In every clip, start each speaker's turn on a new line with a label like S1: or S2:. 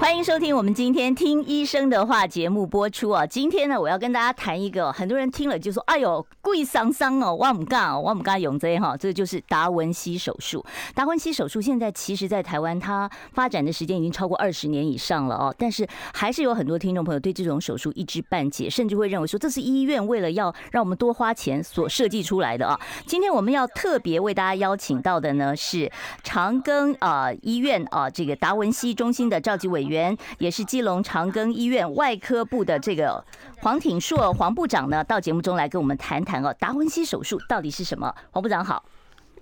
S1: 欢迎收听我们今天听医生的话节目播出啊！今天呢，我要跟大家谈一个，很多人听了就说：“哎呦，贵桑桑哦，我唔干哦，我唔干用这哈。”这就是达文西手术。达文西手术现在其实，在台湾它发展的时间已经超过二十年以上了哦，但是还是有很多听众朋友对这种手术一知半解，甚至会认为说这是医院为了要让我们多花钱所设计出来的啊！今天我们要特别为大家邀请到的呢是长庚啊医院啊这个达文西中心的召集委员。也是基隆长庚医院外科部的这个黄挺硕黄部长呢，到节目中来跟我们谈谈哦，达文西手术到底是什么？黄部长好，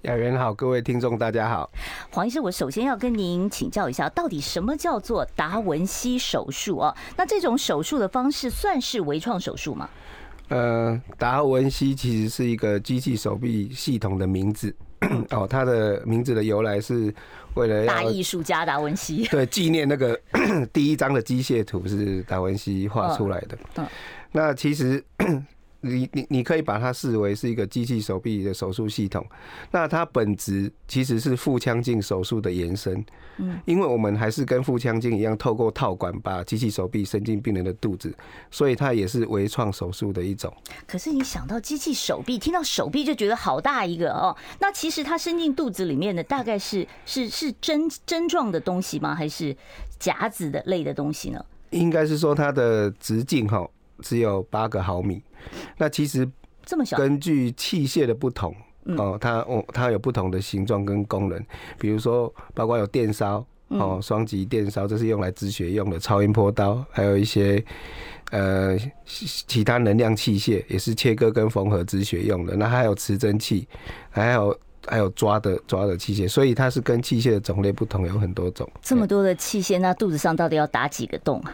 S2: 雅媛好，各位听众大家好。
S1: 黄医师，我首先要跟您请教一下，到底什么叫做达文西手术哦？那这种手术的方式算是微创手术吗？
S2: 呃，达文西其实是一个机器手臂系统的名字。哦，它的名字的由来是为了
S1: 大艺术家达文西，
S2: 对，纪念那个 第一张的机械图是达文西画出来的。那其实。你你你可以把它视为是一个机器手臂的手术系统，那它本质其实是腹腔镜手术的延伸，嗯，因为我们还是跟腹腔镜一样，透过套管把机器手臂伸进病人的肚子，所以它也是微创手术的一种。
S1: 可是你想到机器手臂，听到手臂就觉得好大一个哦，那其实它伸进肚子里面的大概是是是针针状的东西吗？还是夹子的类的东西呢？
S2: 应该是说它的直径哈。只有八个毫米，那其实这么小，根据器械的不同哦，它哦它有不同的形状跟功能，比如说包括有电烧哦，双极电烧，这是用来止血用的，超音波刀，还有一些呃其他能量器械，也是切割跟缝合止血用的。那还有磁针器，还有还有抓的抓的器械，所以它是跟器械的种类不同，有很多种。
S1: 这么多的器械，那肚子上到底要打几个洞啊？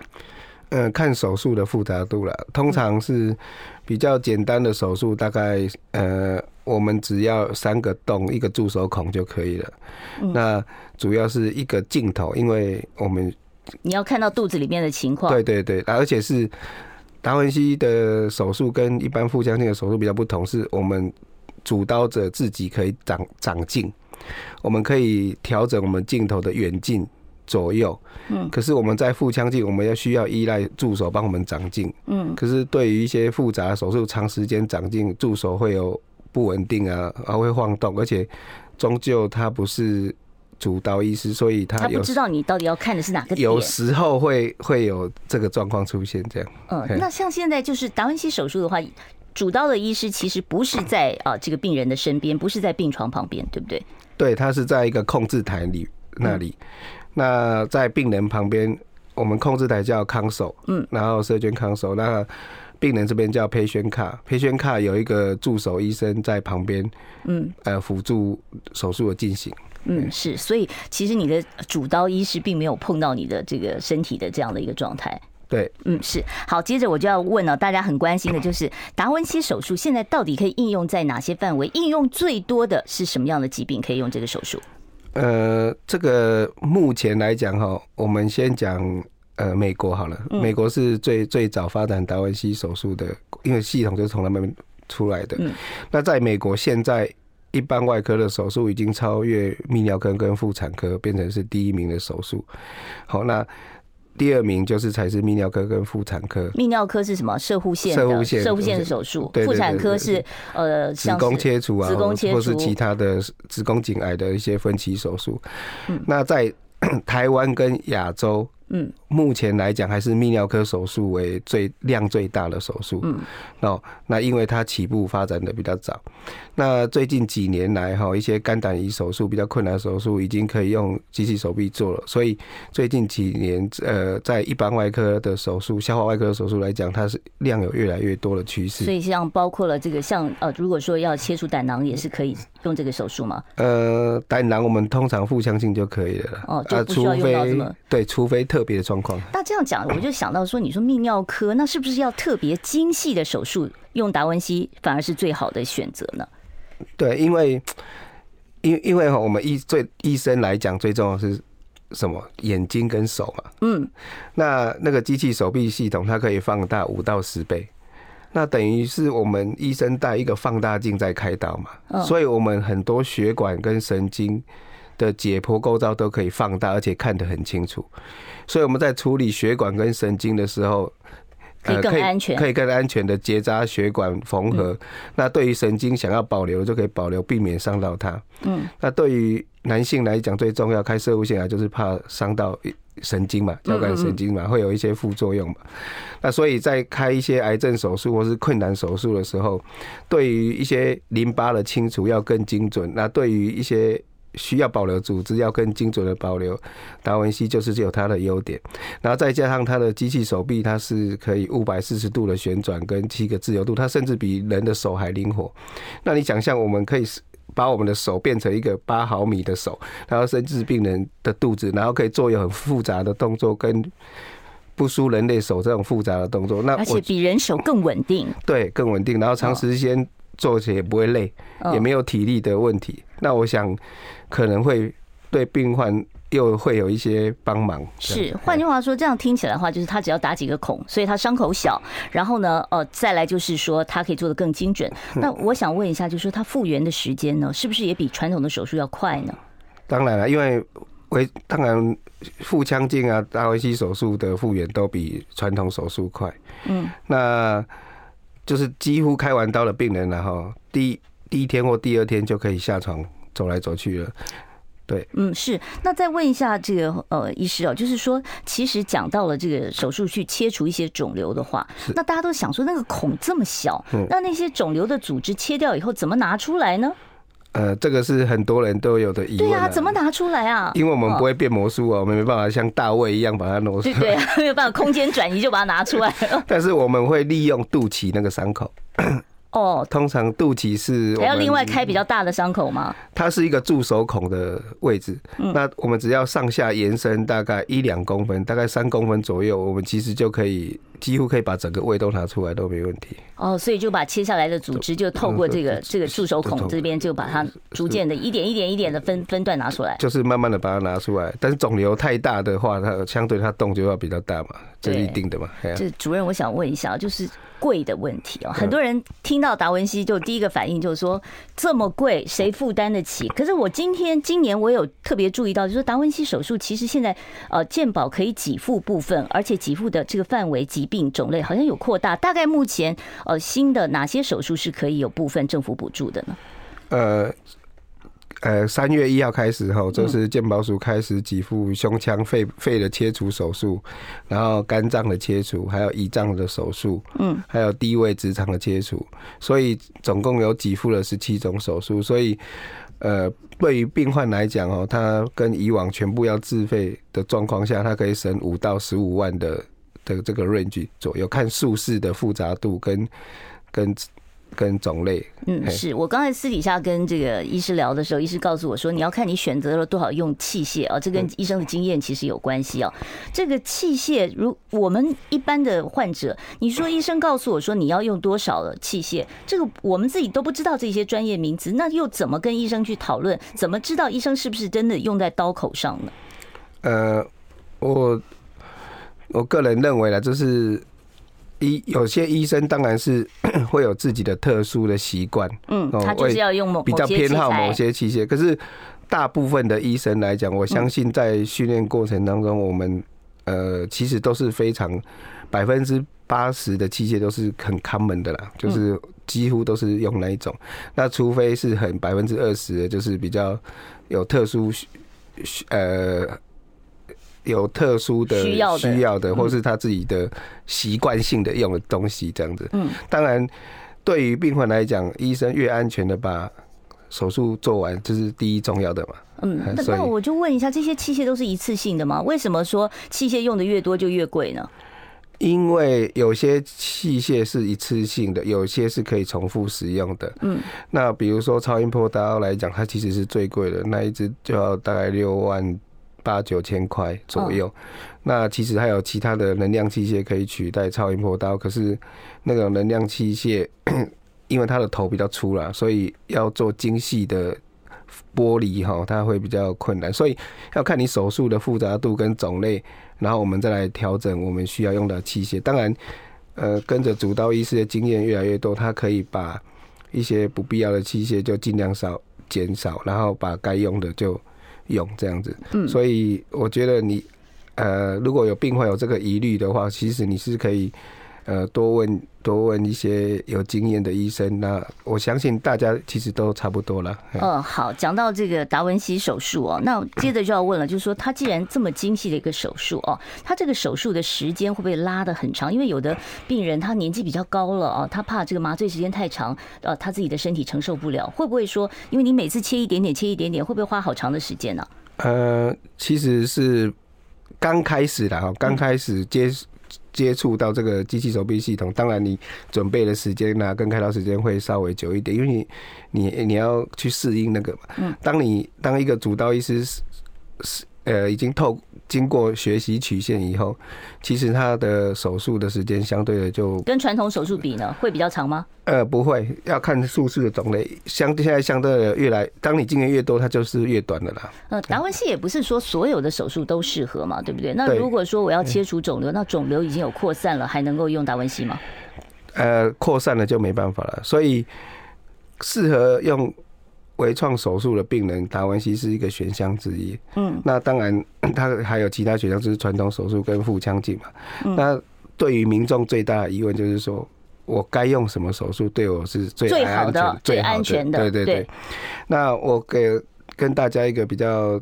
S2: 嗯，看手术的复杂度了。通常是比较简单的手术，大概呃，我们只要三个洞，一个注手孔就可以了。那主要是一个镜头，因为我们
S1: 你要看到肚子里面的情况。
S2: 对对对，而且是达文西的手术跟一般腹腔镜的手术比较不同，是我们主刀者自己可以长长镜，我们可以调整我们镜头的远近。左右，嗯，可是我们在腹腔镜，我们要需要依赖助手帮我们长镜，嗯，可是对于一些复杂的手术，长时间长镜，助手会有不稳定啊，还会晃动，而且终究他不是主刀医师，所以他有
S1: 他不知道你到底要看的是哪个点，
S2: 有时候会会有这个状况出现，这样。
S1: 嗯，那像现在就是达文西手术的话，主刀的医师其实不是在啊这个病人的身边，不是在病床旁边，对不对？
S2: 对，他是在一个控制台里那里。嗯那在病人旁边，我们控制台叫 console，嗯，然后 surgeon console，那病人这边叫 patient cart，patient cart 有一个助手医生在旁边，嗯，呃，辅助手术的进行。
S1: 嗯，是，所以其实你的主刀医师并没有碰到你的这个身体的这样的一个状态。
S2: 对，
S1: 嗯，是。好，接着我就要问了，大家很关心的就是达文西手术现在到底可以应用在哪些范围？应用最多的是什么样的疾病可以用这个手术？
S2: 呃，这个目前来讲哈，我们先讲呃美国好了。美国是最最早发展达文西手术的，因为系统就是从他们出来的。那在美国，现在一般外科的手术已经超越泌尿科跟妇产科，变成是第一名的手术。好，那。第二名就是才是泌尿科跟妇产科。泌
S1: 尿科是什么？射护腺。射护腺。射护腺的手术。妇产科是呃，
S2: 子宫切除啊，
S1: 子宫切除，
S2: 或是其他的子宫颈癌的一些分期手术。那在 台湾跟亚洲。嗯，目前来讲还是泌尿科手术为最量最大的手术。嗯，哦，那因为它起步发展的比较早，那最近几年来哈，一些肝胆胰手术比较困难的手术已经可以用机器手臂做了，所以最近几年呃，在一般外科的手术、消化外科的手术来讲，它是量有越来越多的趋势。
S1: 所以像包括了这个像呃，如果说要切除胆囊，也是可以用这个手术吗？
S2: 呃，胆囊我们通常腹腔镜就可以了。
S1: 哦，就不需要用到这么、呃、
S2: 对，除非特别的状况。
S1: 那这样讲，我就想到说，你说泌尿科，那是不是要特别精细的手术，用达文西反而是最好的选择呢？
S2: 对，因为因因为哈，我们医最医生来讲，最重要是什么？眼睛跟手嘛。嗯。那那个机器手臂系统，它可以放大五到十倍。那等于是我们医生带一个放大镜在开刀嘛。所以我们很多血管跟神经的解剖构造都可以放大，而且看得很清楚。所以我们在处理血管跟神经的时候。
S1: 可以更安全，
S2: 可以更安全的结扎血管缝合。那对于神经想要保留，就可以保留，避免伤到它。嗯，那对于男性来讲，最重要开射物腺癌就是怕伤到神经嘛，交感神经嘛，会有一些副作用嘛。那所以在开一些癌症手术或是困难手术的时候，对于一些淋巴的清除要更精准。那对于一些需要保留组织要更精准的保留，达文西就是有它的优点，然后再加上它的机器手臂，它是可以五百四十度的旋转跟七个自由度，它甚至比人的手还灵活。那你想象我们可以把我们的手变成一个八毫米的手，然后甚至病人的肚子，然后可以做有很复杂的动作，跟不输人类手这种复杂的动作。那
S1: 而且比人手更稳定，
S2: 对，更稳定，然后长时间做起来也不会累，也没有体力的问题。那我想。可能会对病患又会有一些帮忙。
S1: 是，换句话说，这样听起来的话，就是他只要打几个孔，所以他伤口小。然后呢，呃，再来就是说，他可以做的更精准。那我想问一下，就是说他复原的时间呢，是不是也比传统的手术要快呢？
S2: 当然了，因为为当然腹腔镜啊、达维西手术的复原都比传统手术快。嗯，那就是几乎开完刀的病人，然后第第一天或第二天就可以下床。走来走去了，对，
S1: 嗯，是。那再问一下这个呃，医师哦，就是说，其实讲到了这个手术去切除一些肿瘤的话，那大家都想说，那个孔这么小，那那些肿瘤的组织切掉以后怎么拿出来呢？
S2: 呃，这个是很多人都有的疑问。
S1: 对啊，怎么拿出来啊？
S2: 因为我们不会变魔术啊，我们没办法像大卫一样把它挪出来。
S1: 对对，没有办法空间转移就把它拿出来了。
S2: 但是我们会利用肚脐那个伤口。
S1: 哦，
S2: 通常肚脐是
S1: 还要另外开比较大的伤口吗？
S2: 它是一个助手孔的位置。嗯，那我们只要上下延伸大概一两公分，大概三公分左右，我们其实就可以几乎可以把整个胃都拿出来都没问题。
S1: 哦，所以就把切下来的组织就透过这个这个助手孔这边，就把它逐渐的一点一点一点的分分段拿出来。
S2: 就是慢慢的把它拿出来，但是肿瘤太大的话，它相对它动就要比较大嘛，这是一定的嘛。
S1: 这主任，我想问一下，就是。贵的问题哦，很多人听到达文西就第一个反应就是说，这么贵，谁负担得起？可是我今天今年我有特别注意到，就是达文西手术其实现在呃健保可以给付部分，而且给付的这个范围、疾病种类好像有扩大。大概目前呃新的哪些手术是可以有部分政府补助的呢？呃。
S2: 呃，三月一号开始后，就是健保署开始给付胸腔肺肺的切除手术，然后肝脏的切除，还有胰脏的手术，嗯，还有低位直肠的切除，所以总共有给付了十七种手术。所以，呃，对于病患来讲哦，他跟以往全部要自费的状况下，他可以省五到十五万的的这个 range 左右，看术式的复杂度跟跟。跟种类，
S1: 嗯，是我刚才私底下跟这个医师聊的时候，医师告诉我说，你要看你选择了多少用器械啊，这跟医生的经验其实有关系啊。这个器械，如我们一般的患者，你说医生告诉我说你要用多少的器械，这个我们自己都不知道这些专业名词，那又怎么跟医生去讨论？怎么知道医生是不是真的用在刀口上呢？
S2: 呃，我我个人认为呢，就是。医有些医生当然是 会有自己的特殊的习惯，嗯，
S1: 他就是要用某
S2: 比较偏好某些器械。可是大部分的医生来讲，我相信在训练过程当中，我们呃其实都是非常百分之八十的器械都是很 common 的啦，就是几乎都是用那一种。那除非是很百分之二十的，就是比较有特殊呃。有特殊的需要需要的，或是他自己的习惯性的用的东西，这样子。嗯，当然，对于病患来讲，医生越安全的把手术做完，这是第一重要的嘛。
S1: 嗯，那那我就问一下，这些器械都是一次性的吗？为什么说器械用的越多就越贵呢？
S2: 因为有些器械是一次性的，有些是可以重复使用的。嗯，那比如说超音波刀来讲，它其实是最贵的，那一支就要大概六万。八九千块左右，那其实还有其他的能量器械可以取代超音波刀，可是那个能量器械，因为它的头比较粗啦，所以要做精细的剥离哈，它会比较困难，所以要看你手术的复杂度跟种类，然后我们再来调整我们需要用的器械。当然，呃，跟着主刀医师的经验越来越多，他可以把一些不必要的器械就尽量少减少，然后把该用的就用这样子。嗯，所以我觉得你呃，如果有病患有这个疑虑的话，其实你是可以。呃，多问多问一些有经验的医生，那我相信大家其实都差不多了。
S1: 嗯，好，讲到这个达文西手术哦，那接着就要问了，就是说他既然这么精细的一个手术哦，他这个手术的时间会不会拉得很长？因为有的病人他年纪比较高了哦，他怕这个麻醉时间太长，呃，他自己的身体承受不了，会不会说，因为你每次切一点点，切一点点，会不会花好长的时间呢？
S2: 呃，其实是刚开始的哈，刚开始接。接触到这个机器手臂系统，当然你准备的时间呢，跟开刀时间会稍微久一点，因为你你你要去适应那个嘛。嗯。当你当一个主刀医师是是呃已经透经过学习曲线以后，其实他的手术的时间相对的就
S1: 跟传统手术比呢，会比较长吗？
S2: 呃，不会，要看术式的种类。相现在相对的越来，当你经验越多，它就是越短的啦。
S1: 呃，达文西也不是说所有的手术都适合嘛，对不对？那如果说我要切除肿瘤，那肿瘤已经有扩散了，还能够用达文西吗？
S2: 呃，扩散了就没办法了。所以适合用。微创手术的病人，达文西是一个选项之一。嗯，那当然，他还有其他选项，就是传统手术跟腹腔镜嘛。嗯那对于民众最大的疑问就是说，我该用什么手术对我是最
S1: 最好的、最安全的？
S2: 对对对。那我给跟大家一个比较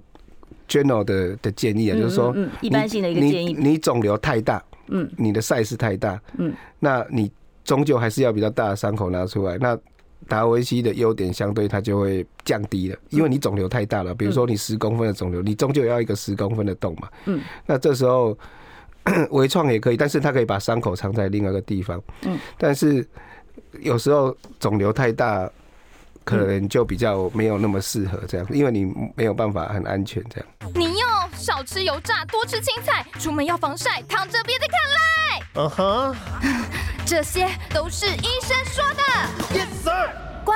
S2: general 的的建议啊，就是说，
S1: 一般性的一个建议，
S2: 你肿瘤太大，嗯，你的 size 太大，嗯，那你终究还是要比较大的伤口拿出来。那达文西的优点相对它就会降低了，因为你肿瘤太大了。比如说你十公分的肿瘤，你终究要一个十公分的洞嘛。嗯。那这时候 微创也可以，但是它可以把伤口藏在另外一个地方。嗯。但是有时候肿瘤太大，可能就比较没有那么适合这样，因为你没有办法很安全这样。
S3: 你要少吃油炸，多吃青菜，出门要防晒，躺着别再看赖。嗯哼。这些都是医生说的。Yes sir。乖，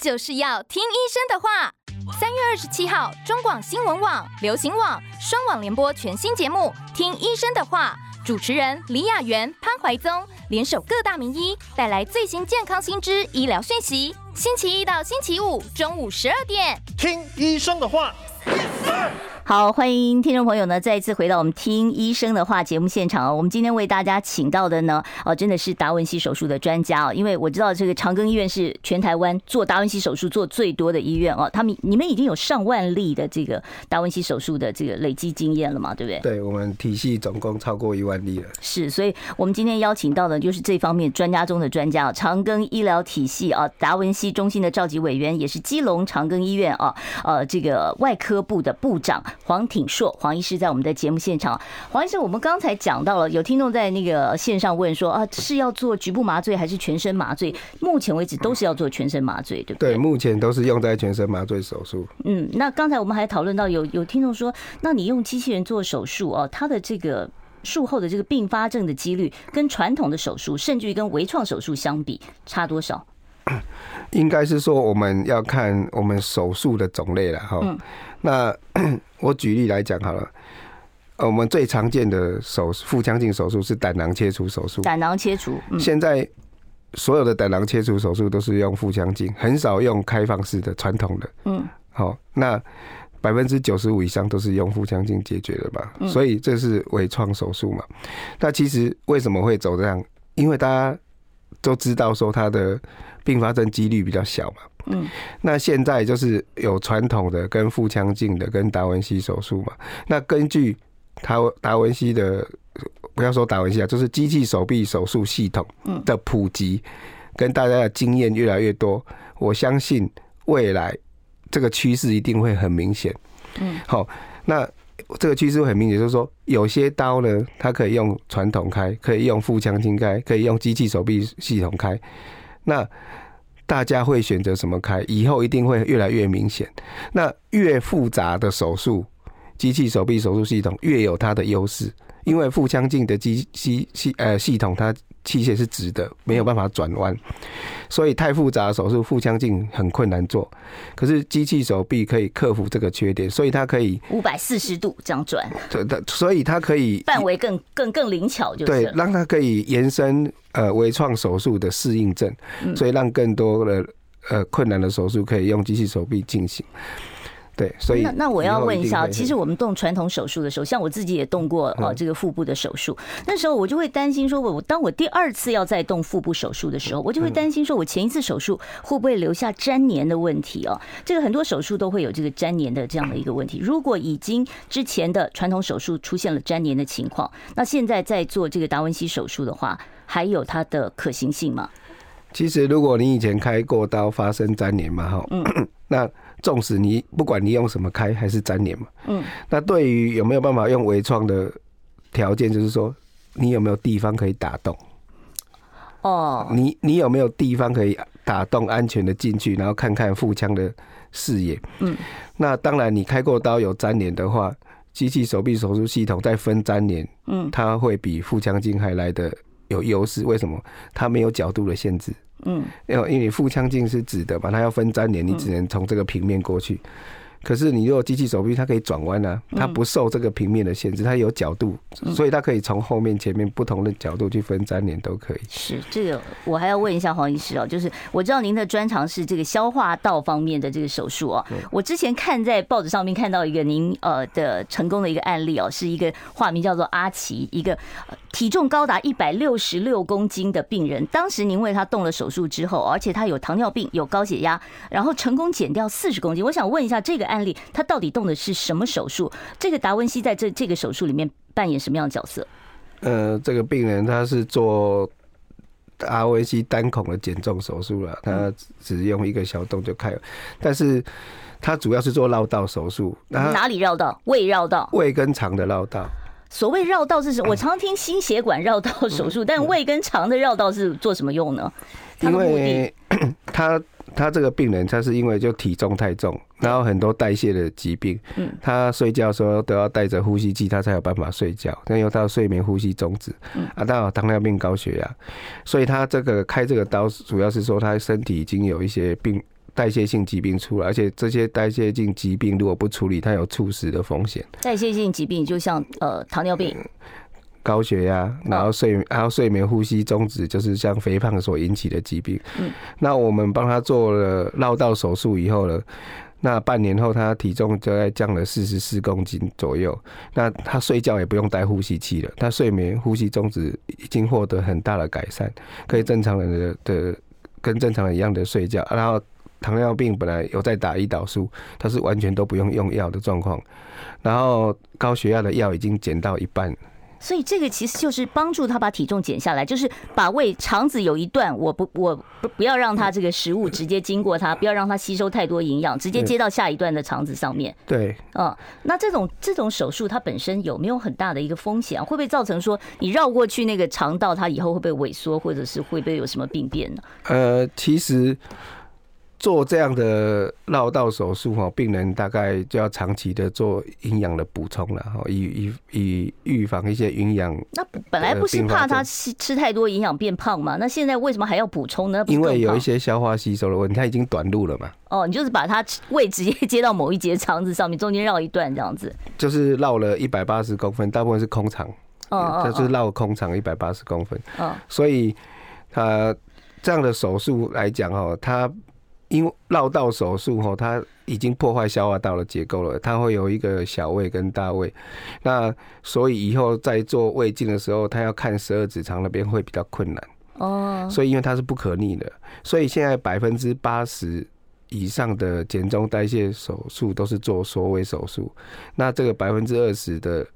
S3: 就是要听医生的话。三月二十七号，中广新闻网、流行网双网联播全新节目《听医生的话》，主持人李雅媛、潘怀宗联手各大名医，带来最新健康新知、医疗讯息。星期一到星期五中午十二点，
S4: 听医生的话。
S1: Yes sir 好，欢迎听众朋友呢，再一次回到我们听医生的话节目现场哦。我们今天为大家请到的呢，哦，真的是达文西手术的专家哦。因为我知道这个长庚医院是全台湾做达文西手术做最多的医院哦。他们你们已经有上万例的这个达文西手术的这个累积经验了嘛？对不对？
S2: 对，我们体系总共超过一万例了。
S1: 是，所以我们今天邀请到的就是这方面专家中的专家哦，长庚医疗体系啊，达文西中心的召集委员，也是基隆长庚医院啊，呃，这个外科部的部长黄挺硕。黄医师在我们的节目现场。黄医师，我们刚才讲到了，有听众在那个线上问说啊，是要做局部麻醉还是全身麻醉？目前为止都是要做全身麻醉，对不对？
S2: 对，目前都是用在全身麻醉手术。
S1: 嗯，那刚才我们还讨论到有有听众说，那你用机器人做手术哦，它的这个术后的这个并发症的几率，跟传统的手术，甚至于跟微创手术相比，差多少？
S2: 应该是说，我们要看我们手术的种类了哈。嗯。那 我举例来讲好了，我们最常见的手腹腔镜手术是胆囊切除手术。
S1: 胆囊切除。
S2: 现在所有的胆囊切除手术都是用腹腔镜，很少用开放式的传统的。嗯。好，那百分之九十五以上都是用腹腔镜解决的吧？所以这是微创手术嘛？那其实为什么会走这样？因为大家都知道说它的并发症几率比较小嘛。嗯，那现在就是有传统的跟腹腔镜的跟达文西手术嘛。那根据他达文西的，不要说达文西啊，就是机器手臂手术系统的普及，跟大家的经验越来越多，我相信未来这个趋势一定会很明显。嗯，好，那这个趋势很明显，就是说有些刀呢，它可以用传统开，可以用腹腔镜开，可以用机器手臂系统开，那。大家会选择什么开？以后一定会越来越明显。那越复杂的手术，机器手臂手术系统越有它的优势，因为腹腔镜的机系系呃系统它。器械是直的，没有办法转弯，所以太复杂的手术腹腔镜很困难做。可是机器手臂可以克服这个缺点，所以它可以
S1: 五百四十度这样转。
S2: 对的，所以它可以
S1: 范围更更更灵巧，就是
S2: 对，让它可以延伸呃微创手术的适应症，所以让更多的呃困难的手术可以用机器手臂进行。对，所以
S1: 那那我要问一下，其实我们动传统手术的时候，像我自己也动过呃这个腹部的手术，那时候我就会担心说，我当我第二次要再动腹部手术的时候，我就会担心说我前一次手术会不会留下粘连的问题哦？这个很多手术都会有这个粘连的这样的一个问题。如果已经之前的传统手术出现了粘连的情况，那现在在做这个达文西手术的话，还有它的可行性吗？
S2: 其实如果你以前开过刀发生粘连嘛，哈，嗯，那。纵使你不管你用什么开还是粘连嘛，嗯，那对于有没有办法用微创的条件，就是说你有没有地方可以打洞？哦，你你有没有地方可以打洞，安全的进去，然后看看腹腔的视野？嗯，那当然，你开过刀有粘连的话，机器手臂手术系统在分粘连，嗯，它会比腹腔镜还来的有优势。为什么？它没有角度的限制。嗯，因为因为腹腔镜是直的嘛，它要分粘连，你只能从这个平面过去。可是你如果机器手臂，它可以转弯啊，它不受这个平面的限制，它有角度，所以它可以从后面、前面不同的角度去分粘连都可以。
S1: 是这个，我还要问一下黄医师哦，就是我知道您的专长是这个消化道方面的这个手术哦。我之前看在报纸上面看到一个您呃的成功的一个案例哦，是一个化名叫做阿奇，一个体重高达一百六十六公斤的病人。当时您为他动了手术之后，而且他有糖尿病、有高血压，然后成功减掉四十公斤。我想问一下这个。案例，他到底动的是什么手术？这个达文西在这这个手术里面扮演什么样的角色？
S2: 呃，这个病人他是做达文西单孔的减重手术了，他只用一个小洞就开了，但是他主要是做绕道手术。
S1: 哪里绕道？胃绕道？
S2: 胃跟肠的绕道。
S1: 所谓绕道是什么？我常听心血管绕道手术，但胃跟肠的绕道是做什么用呢？
S2: 因为 他他这个病人，他是因为就体重太重，然后很多代谢的疾病，嗯，他睡觉的时候都要带着呼吸器，他才有办法睡觉，那因为他有睡眠呼吸中止，嗯，啊，他有糖尿病、高血压，所以他这个开这个刀，主要是说他身体已经有一些病。代谢性疾病出来，而且这些代谢性疾病如果不处理，它有猝死的风险。
S1: 代谢性疾病就像呃糖尿病、
S2: 高血压，然后睡然后睡眠呼吸中止，就是像肥胖所引起的疾病。嗯，那我们帮他做了绕道手术以后呢，那半年后他体重就在降了四十四公斤左右。那他睡觉也不用带呼吸器了，他睡眠呼吸中止已经获得很大的改善，可以正常人的的跟正常人一样的睡觉，然后。糖尿病本来有在打胰岛素，它是完全都不用用药的状况，然后高血压的药已经减到一半。
S1: 所以这个其实就是帮助他把体重减下来，就是把胃肠子有一段，我不我不不要让他这个食物直接经过它，不要让它吸收太多营养，直接接到下一段的肠子上面。
S2: 对，
S1: 嗯，那这种这种手术它本身有没有很大的一个风险啊？会不会造成说你绕过去那个肠道，它以后会不会萎缩，或者是会不会有什么病变呢？
S2: 呃，其实。做这样的绕道手术哈，病人大概就要长期的做营养的补充了哈，以以以预防一些营养。
S1: 那本来不是怕他吃吃太多营养变胖吗？那现在为什么还要补充呢？
S2: 因为有一些消化吸收的问题，他已经短路了嘛。
S1: 哦，你就是把它胃直接接到某一节肠子上面，中间绕一段这样子。
S2: 就是绕了一百八十公分，大部分是空肠。哦，就是绕空肠一百八十公分。哦，所以他这样的手术来讲哦，他。因为绕道手术哈，它已经破坏消化道的结构了，它会有一个小胃跟大胃，那所以以后在做胃镜的时候，他要看十二指肠那边会比较困难哦。所以因为它是不可逆的，所以现在百分之八十以上的减重代谢手术都是做缩胃手术，那这个百分之二十的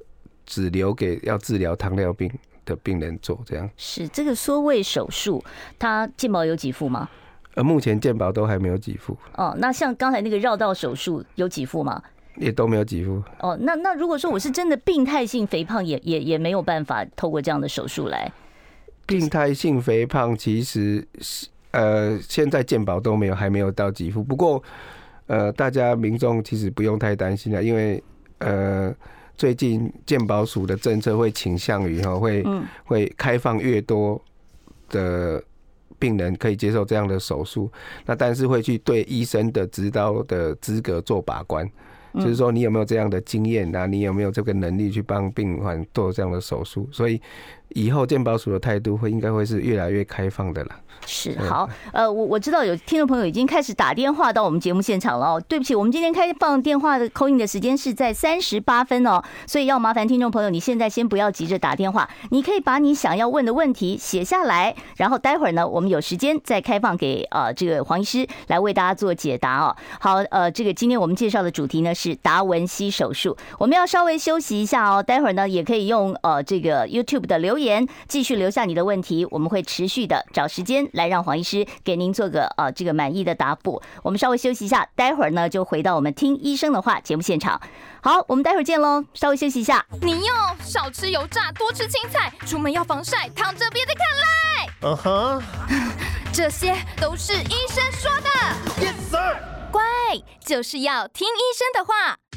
S2: 只留给要治疗糖尿病的病人做。这样
S1: 是这个缩胃手术，它健保有给付吗？
S2: 呃，目前健保都还没有给付。
S1: 哦，那像刚才那个绕道手术有给付吗？
S2: 也都没有给付。
S1: 哦，那那如果说我是真的病态性肥胖也，也也也没有办法透过这样的手术来。
S2: 病态性肥胖其实是呃，现在健保都没有，还没有到给付。不过呃，大家民众其实不用太担心了，因为呃，最近健保署的政策会倾向于哈，会会开放越多的病人可以接受这样的手术，那但是会去对医生的执刀的资格做把关，就是说你有没有这样的经验啊，你有没有这个能力去帮病患做这样的手术，所以以后健保署的态度会应该会是越来越开放的了。
S1: 是好，呃，我我知道有听众朋友已经开始打电话到我们节目现场了哦。对不起，我们今天开放电话的 call in 的时间是在三十八分哦，所以要麻烦听众朋友，你现在先不要急着打电话，你可以把你想要问的问题写下来，然后待会儿呢，我们有时间再开放给呃这个黄医师来为大家做解答哦。好，呃，这个今天我们介绍的主题呢是达文西手术，我们要稍微休息一下哦，待会儿呢也可以用呃这个 YouTube 的留言继续留下你的问题，我们会持续的找时间。来让黄医师给您做个呃这个满意的答复。我们稍微休息一下，待会儿呢就回到我们听医生的话节目现场。好，我们待会儿见喽，稍微休息一下。
S3: 你要少吃油炸，多吃青菜，出门要防晒，躺着别再看赖。嗯哼，这些都是医生说的。Yes sir。乖，就是要听医生的话。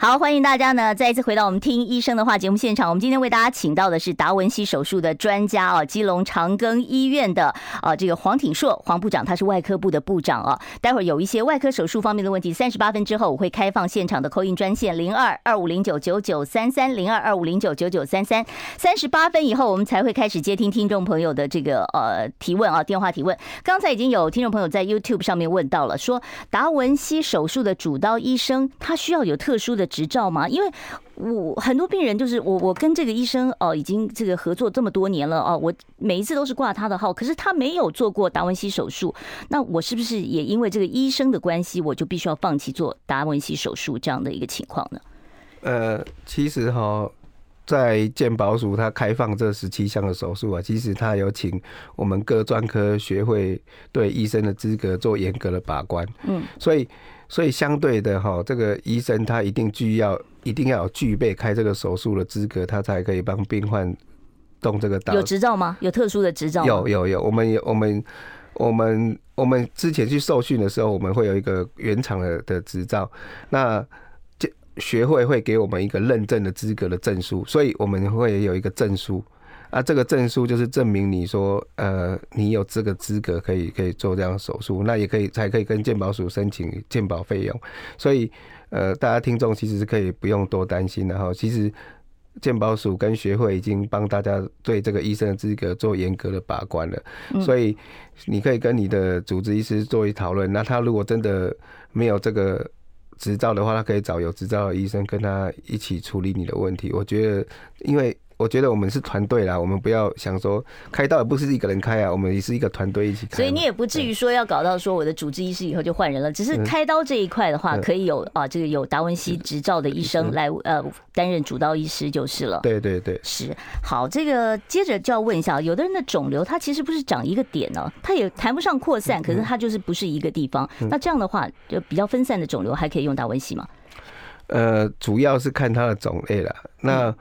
S1: 好，欢迎大家呢再一次回到我们听医生的话节目现场。我们今天为大家请到的是达文西手术的专家哦，基隆长庚医院的啊这个黄挺硕黄部长，他是外科部的部长啊。待会儿有一些外科手术方面的问题，三十八分之后我会开放现场的 call in 专线零二二五零九九九三三零二二五零九九九三三。三十八分以后我们才会开始接听听众朋友的这个呃提问啊，电话提问。刚才已经有听众朋友在 YouTube 上面问到了，说达文西手术的主刀医生他需要有特殊的执照吗？因为我很多病人就是我，我跟这个医生哦，已经这个合作这么多年了哦，我每一次都是挂他的号，可是他没有做过达文西手术，那我是不是也因为这个医生的关系，我就必须要放弃做达文西手术这样的一个情况呢？
S2: 呃，其实哈，在健保署他开放这十七项的手术啊，其实他有请我们各专科学会对医生的资格做严格的把关，嗯，所以。所以相对的哈，这个医生他一定具要一定要有具备开这个手术的资格，他才可以帮病患动这个刀。
S1: 有执照吗？有特殊的执照？
S2: 有有有，我们有我们我们我们之前去受训的时候，我们会有一个原厂的的执照，那这学会会给我们一个认证的资格的证书，所以我们会有一个证书。啊，这个证书就是证明你说，呃，你有这个资格可以可以做这样的手术，那也可以才可以跟健保署申请健保费用。所以，呃，大家听众其实是可以不用多担心的哈。其实健保署跟学会已经帮大家对这个医生的资格做严格的把关了，所以你可以跟你的主治医师做一讨论。那他如果真的没有这个执照的话，他可以找有执照的医生跟他一起处理你的问题。我觉得，因为。我觉得我们是团队啦，我们不要想说开刀也不是一个人开啊，我们也是一个团队一起开。
S1: 所以你也不至于说要搞到说我的主治医师以后就换人了，只是开刀这一块的话，可以有啊这个有达文西执照的医生来呃担任主刀医师就是了。
S2: 对对对，
S1: 是好。这个接着就要问一下，有的人的肿瘤它其实不是长一个点呢，它也谈不上扩散，可是它就是不是一个地方。那这样的话，就比较分散的肿瘤还可以用达文西吗？
S2: 呃，主要是看它的种类了。那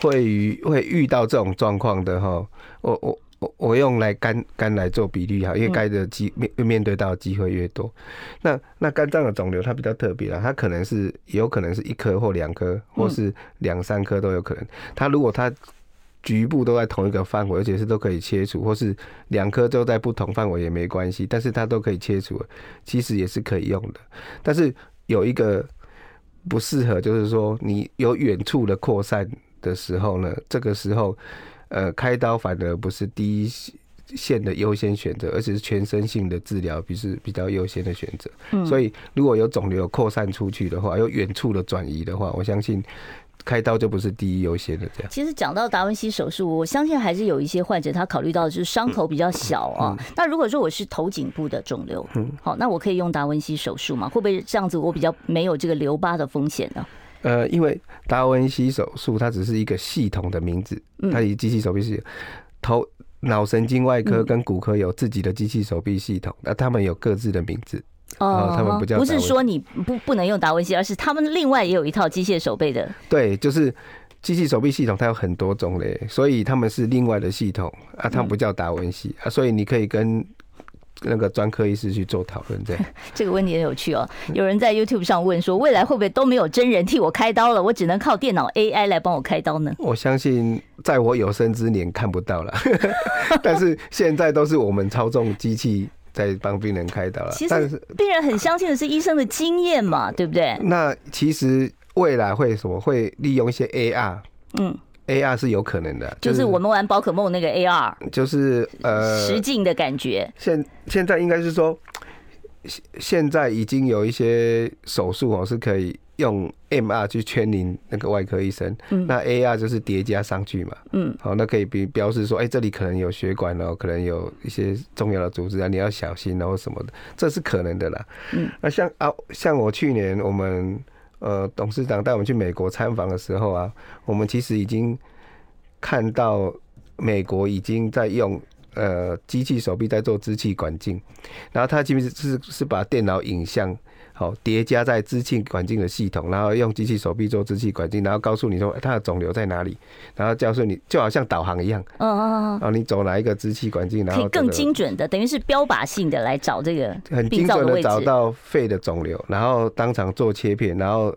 S2: 会遇会遇到这种状况的哈，我我我我用来肝肝来做比例哈，因为肝的机面面对到的机会越多，那那肝脏的肿瘤它比较特别了，它可能是有可能是一颗或两颗，或是两三颗都有可能。它如果它局部都在同一个范围，而且是都可以切除，或是两颗都在不同范围也没关系，但是它都可以切除，其实也是可以用的。但是有一个不适合，就是说你有远处的扩散。的时候呢，这个时候，呃，开刀反而不是第一线的优先选择，而且是全身性的治疗，比是比较优先的选择。嗯，所以如果有肿瘤扩散出去的话，有远处的转移的话，我相信开刀就不是第一优先的。这样。其实
S1: 讲到达文西手术，我相信还是有一些患者他考虑到就是伤口比较小啊。那如果说我是头颈部的肿瘤，嗯，好，那我可以用达文西手术吗？会不会这样子我比较没有这个留疤的风险呢？
S2: 呃，因为达文西手术它只是一个系统的名字，它以机器手臂系统，头脑神经外科跟骨科有自己的机器手臂系统，那他们有各自的名字。
S1: 哦，
S2: 他们不叫，
S1: 不是说你不不能用达文西，而是他们另外也有一套机械手臂的。
S2: 对，就是机器手臂系统，它有很多种类，所以他们是另外的系统啊，它不叫达文西啊，所以你可以跟。那个专科医师去做讨论，这样
S1: 这个问题很有趣哦。有人在 YouTube 上问说，未来会不会都没有真人替我开刀了？我只能靠电脑 AI 来帮我开刀呢？
S2: 我相信在我有生之年看不到了，但是现在都是我们操纵机器在帮病人开刀了。
S1: 其实病人很相信的是医生的经验嘛，对不对？
S2: 那其实未来会什么？会利用一些 AR，嗯。AR 是有可能的，
S1: 就是我们玩宝可梦那个 AR，
S2: 就是呃
S1: 实境的感觉。
S2: 现现在应该是说，现在已经有一些手术哦是可以用 MR 去 training 那个外科医生，嗯那 AR 就是叠加上去嘛，嗯，好，那可以比标示说，哎，这里可能有血管哦，可能有一些重要的组织啊，你要小心然后什么的，这是可能的啦。嗯，那像啊，像我去年我们。呃，董事长带我们去美国参访的时候啊，我们其实已经看到美国已经在用呃机器手臂在做支气管镜，然后他其实是是把电脑影像。好，叠加在支气管镜的系统，然后用机器手臂做支气管镜，然后告诉你说它的肿瘤在哪里，然后告诉你就好像导航一样，嗯然后你走哪一个支气管镜，然后可以
S1: 更精准的，等于是标靶性的来找这个
S2: 很精准的找到肺的肿瘤，然后当场做切片，然后。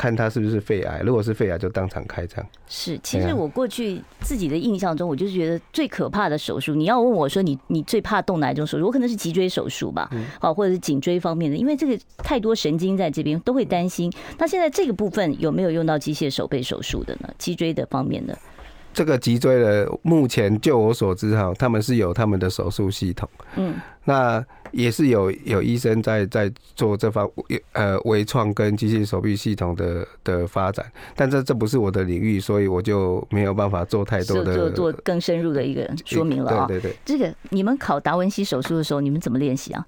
S2: 看他是不是肺癌，如果是肺癌，就当场开枪。
S1: 是，其实我过去自己的印象中，我就是觉得最可怕的手术。你要问我说，你你最怕动哪一种手术？我可能是脊椎手术吧，好，或者是颈椎方面的，因为这个太多神经在这边，都会担心。那现在这个部分有没有用到机械手背手术的呢？脊椎的方面的？
S2: 这个脊椎的，目前就我所知哈，他们是有他们的手术系统。嗯，那。也是有有医生在在做这方呃微创跟机械手臂系统的的发展，但这这不是我的领域，所以我就没有办法做太多的
S1: 做做更深入的一个说明了啊。
S2: 对对对，
S1: 这个你们考达文西手术的时候，你们怎么练习啊？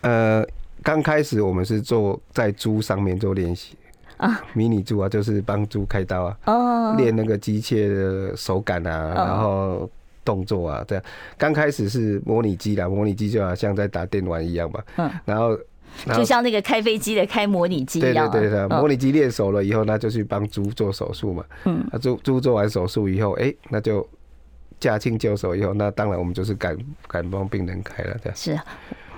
S2: 呃，刚开始我们是做在猪上面做练习啊，迷你猪啊，就是帮猪开刀啊，哦，练那个机械的手感啊，然后。动作啊，这样刚开始是模拟机啦，模拟机就好像在打电玩一样嘛。嗯，然后
S1: 就像那个开飞机的开模拟机一样。
S2: 对对对，模拟机练熟了以后，那就去帮猪做手术嘛。嗯，那，猪猪做完手术以后，哎，那就驾轻就熟以后，那当然我们就是敢敢帮病人开了。这样
S1: 是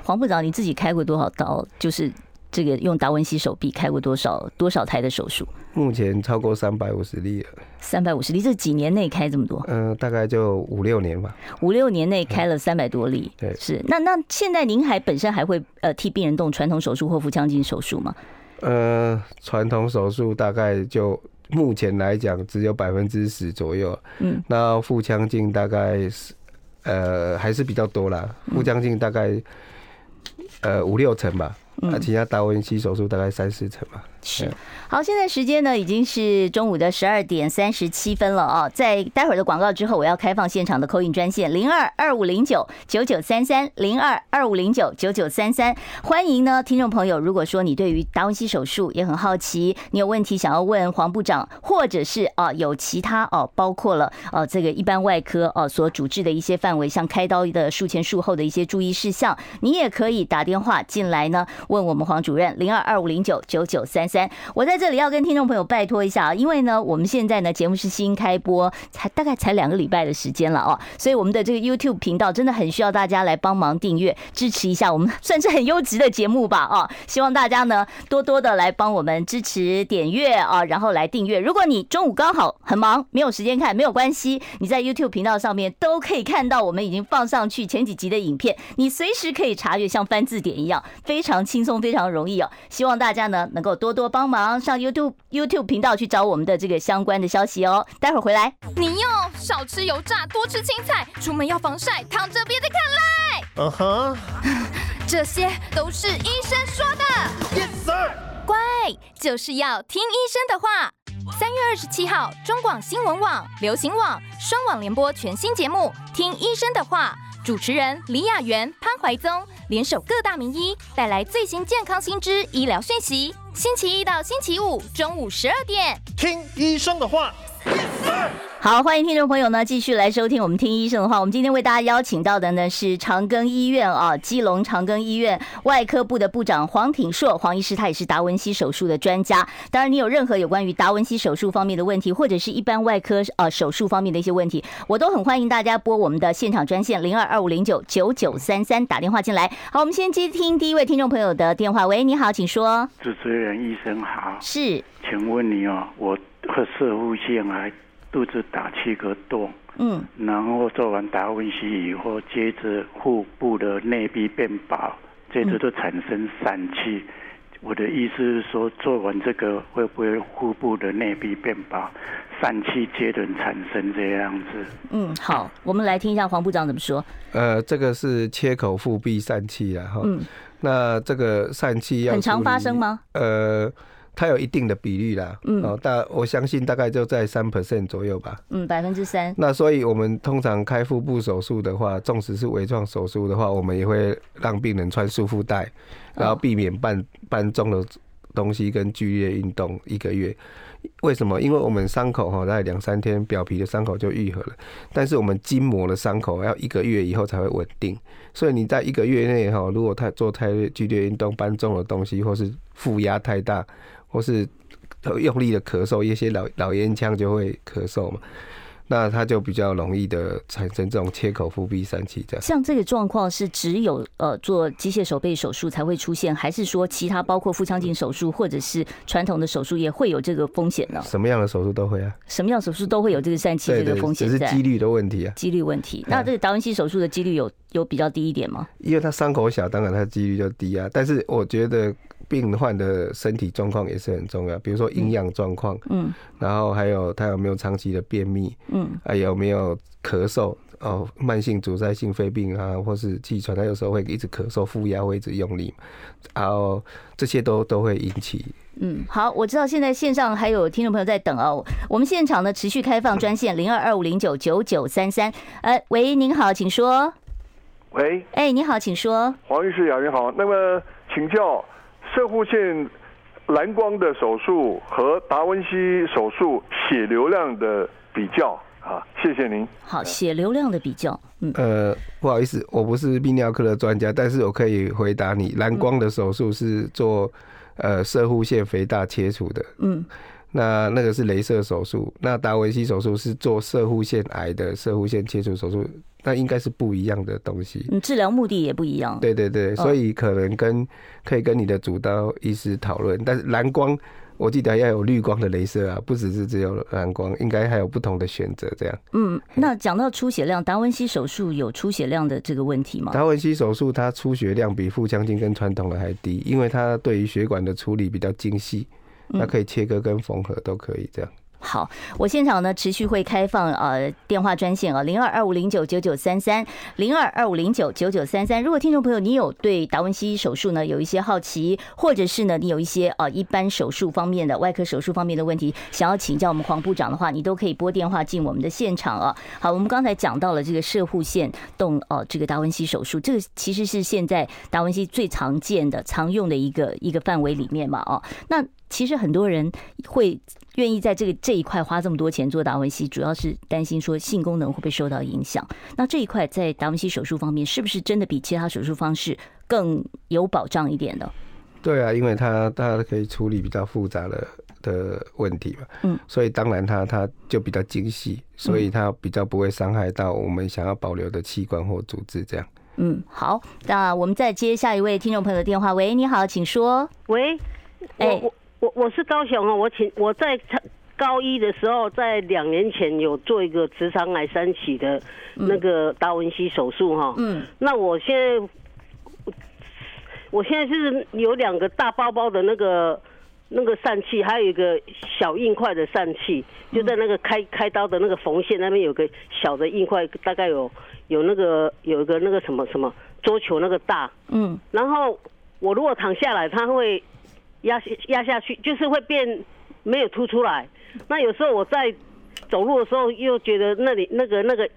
S1: 黄部长，你自己开过多少刀？就是。这个用达文西手臂开过多少多少台的手术？
S2: 目前超过三百五十例了。
S1: 三百五十例，这几年内开这么多？
S2: 嗯、呃，大概就五六年吧。
S1: 五六年内开了三百多例。对，是。那那现在您还本身还会呃替病人动传统手术或腹腔镜手术吗？
S2: 呃，传统手术大概就目前来讲只有百分之十左右。嗯。那腹腔镜大概是呃还是比较多啦，腹腔镜大概呃五六成吧。那其他达文西手术大概三四成吧。
S1: 是，好，现在时间呢已经是中午的十二点三十七分了啊，在待会儿的广告之后，我要开放现场的 call in 专线零二二五零九九九三三零二二五零九九九三三，欢迎呢听众朋友，如果说你对于达文西手术也很好奇，你有问题想要问黄部长，或者是啊有其他哦，包括了呃这个一般外科哦所主治的一些范围，像开刀的术前术后的一些注意事项，你也可以打电话进来呢问我们黄主任零二二五零九九九三。三，我在这里要跟听众朋友拜托一下啊，因为呢，我们现在呢节目是新开播，才大概才两个礼拜的时间了哦，所以我们的这个 YouTube 频道真的很需要大家来帮忙订阅支持一下，我们 算是很优质的节目吧啊，希望大家呢多多的来帮我们支持点阅啊，然后来订阅。如果你中午刚好很忙没有时间看，没有关系，你在 YouTube 频道上面都可以看到我们已经放上去前几集的影片，你随时可以查阅，像翻字典一样，非常轻松，非常容易哦。希望大家呢能够多多。多帮忙上 YouTube YouTube 频道去找我们的这个相关的消息哦。待会儿回来，
S3: 你要少吃油炸，多吃青菜，出门要防晒，躺着别再看赖。嗯哼，这些都是医生说的。Yes sir，乖，就是要听医生的话。三月二十七号，中广新闻网、流行网双网联播全新节目《听医生的话》，主持人李雅媛、潘怀宗联手各大名医，带来最新健康新知、医疗讯息。星期一到星期五中午十二点，
S4: 听医生的话。
S1: 好，欢迎听众朋友呢继续来收听我们听医生的话。我们今天为大家邀请到的呢是长庚医院啊，基隆长庚医院外科部的部长黄挺硕黄医师，他也是达文西手术的专家。当然，你有任何有关于达文西手术方面的问题，或者是一般外科呃手术方面的一些问题，我都很欢迎大家拨我们的现场专线零二二五零九九九三三打电话进来。好，我们先接听第一位听众朋友的电话。喂，你好，请说。
S5: 主持人医生好。
S1: 是，
S5: 请问你哦，我和摄护腺癌。肚子打七个洞，嗯，然后做完达文西以后，接着腹部的内壁变薄，接着就产生疝气。我的意思是说，做完这个会不会腹部的内壁变薄，疝气接着产生这样子？
S1: 嗯，好，我们来听一下黄部长怎么说。
S2: 呃，这个是切口腹壁疝气啊，哈，嗯，那这个疝气要
S1: 很常发生吗？
S2: 呃。它有一定的比率啦，嗯，哦，大我相信大概就在三 percent 左右吧，
S1: 嗯，百分之三。
S2: 那所以我们通常开腹部手术的话，纵使是微创手术的话，我们也会让病人穿束缚带，然后避免搬搬重的东西跟剧烈运动一个月。为什么？因为我们伤口哈，在两三天表皮的伤口就愈合了，但是我们筋膜的伤口要一个月以后才会稳定。所以你在一个月内哈，如果太做太剧烈运动、搬重的东西，或是负压太大，或是用力的咳嗽，一些老老烟枪就会咳嗽嘛。那它就比较容易的产生这种切口腹壁疝气这样。
S1: 像这个状况是只有呃做机械手背手术才会出现，还是说其他包括腹腔镜手术或者是传统的手术也会有这个风险呢？
S2: 什么样的手术都会啊？
S1: 什么样手术都会有这个疝气这个风险，
S2: 只是几率的问题啊。
S1: 几率问题。那这个达文西手术的几率有有比较低一点吗？
S2: 因为它伤口小，当然它几率就低啊。但是我觉得。病患的身体状况也是很重要，比如说营养状况，嗯，然后还有他有没有长期的便秘，嗯，还有没有咳嗽哦，慢性阻塞性肺病啊，或是气喘，他有时候会一直咳嗽，负压会一直用力，然后这些都都会引起。
S1: 嗯，好，我知道现在线上还有听众朋友在等哦，我们现场呢持续开放专线零二二五零九九九三三，呃，喂，您好，请说。
S6: 喂，
S1: 哎，你好，请说。
S6: 黄医师，雅云好，那么请教。摄护腺蓝光的手术和达文西手术血流量的比较啊，谢谢您。
S1: 好，血流量的比较，嗯，
S2: 呃，不好意思，我不是泌尿科的专家，但是我可以回答你，蓝光的手术是做呃射护腺肥大切除的，嗯，那那个是镭射手术，那达文西手术是做射护腺癌的射护腺切除手术。那应该是不一样的东西，
S1: 嗯，治疗目的也不一样。
S2: 对对对，所以可能跟可以跟你的主刀医师讨论。但是蓝光，我记得要有绿光的镭射啊，不只是只有蓝光，应该还有不同的选择这样。
S1: 嗯，那讲到出血量，达文西手术有出血量的这个问题吗？
S2: 达文西手术它出血量比腹腔镜跟传统的还低，因为它对于血管的处理比较精细，它可以切割跟缝合都可以这样。
S1: 好，我现场呢持续会开放呃电话专线啊，零二二五零九九九三三，零二二五零九九九三三。如果听众朋友你有对达文西手术呢有一些好奇，或者是呢你有一些呃一般手术方面的外科手术方面的问题，想要请教我们黄部长的话，你都可以拨电话进我们的现场啊。好，我们刚才讲到了这个射护线动哦，这个达文西手术，这个其实是现在达文西最常见的、常用的一个一个范围里面嘛哦，那。其实很多人会愿意在这个这一块花这么多钱做达文西，主要是担心说性功能会不会受到影响。那这一块在达文西手术方面，是不是真的比其他手术方式更有保障一点呢？
S2: 对啊，因为它它可以处理比较复杂的的问题嘛，嗯，所以当然它它就比较精细，所以它比较不会伤害到我们想要保留的器官或组织这样。
S1: 嗯，好，那我们再接下一位听众朋友的电话。喂，你好，请说。
S7: 喂，哎。我我我是高雄哦，我请我在高一的时候，在两年前有做一个直肠癌三期的那个达文西手术哈。嗯。那我现在，我现在是有两个大包包的那个那个疝气，还有一个小硬块的疝气，就在那个开开刀的那个缝线那边有个小的硬块，大概有有那个有一个那个什么什么桌球那个大。嗯。然后我如果躺下来，它会。压压下去就是会变没有凸出来，那有时候我在走路的时候又觉得那里那个那个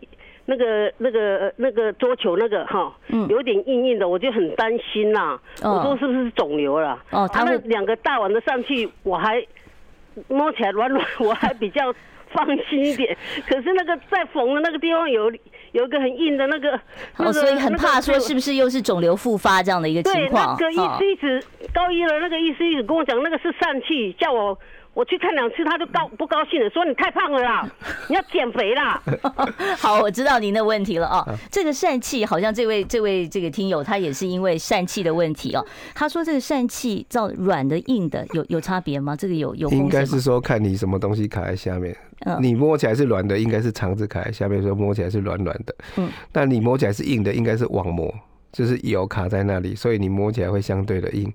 S7: 那个那个那个桌球那个哈，嗯，有点硬硬的，我就很担心呐。我说是不是肿瘤了？哦，他们两个大碗的上去，我还摸起来软软，我还比较放心一点。可是那个在缝的那个地方有有一个很硬的那个，
S1: 哦，所以很怕说是不是又是肿瘤复发这样的一个情况？对，
S7: 那个医师一直高一的那个医师一直跟我讲，那个是疝气，叫我。我去看两次，他就高不高兴了，说你太胖了啦，你要减肥啦。
S1: 好，我知道您的问题了哦。这个疝气，好像这位这位这个听友他也是因为疝气的问题哦。他说这个疝气照软的硬的有有差别吗？这个有有
S2: 应该是说看你什么东西卡在下面。你摸起来是软的，应该是肠子卡在下面，说摸起来是软软的。嗯，但你摸起来是硬的，应该是网膜。就是油卡在那里，所以你摸起来会相对的硬。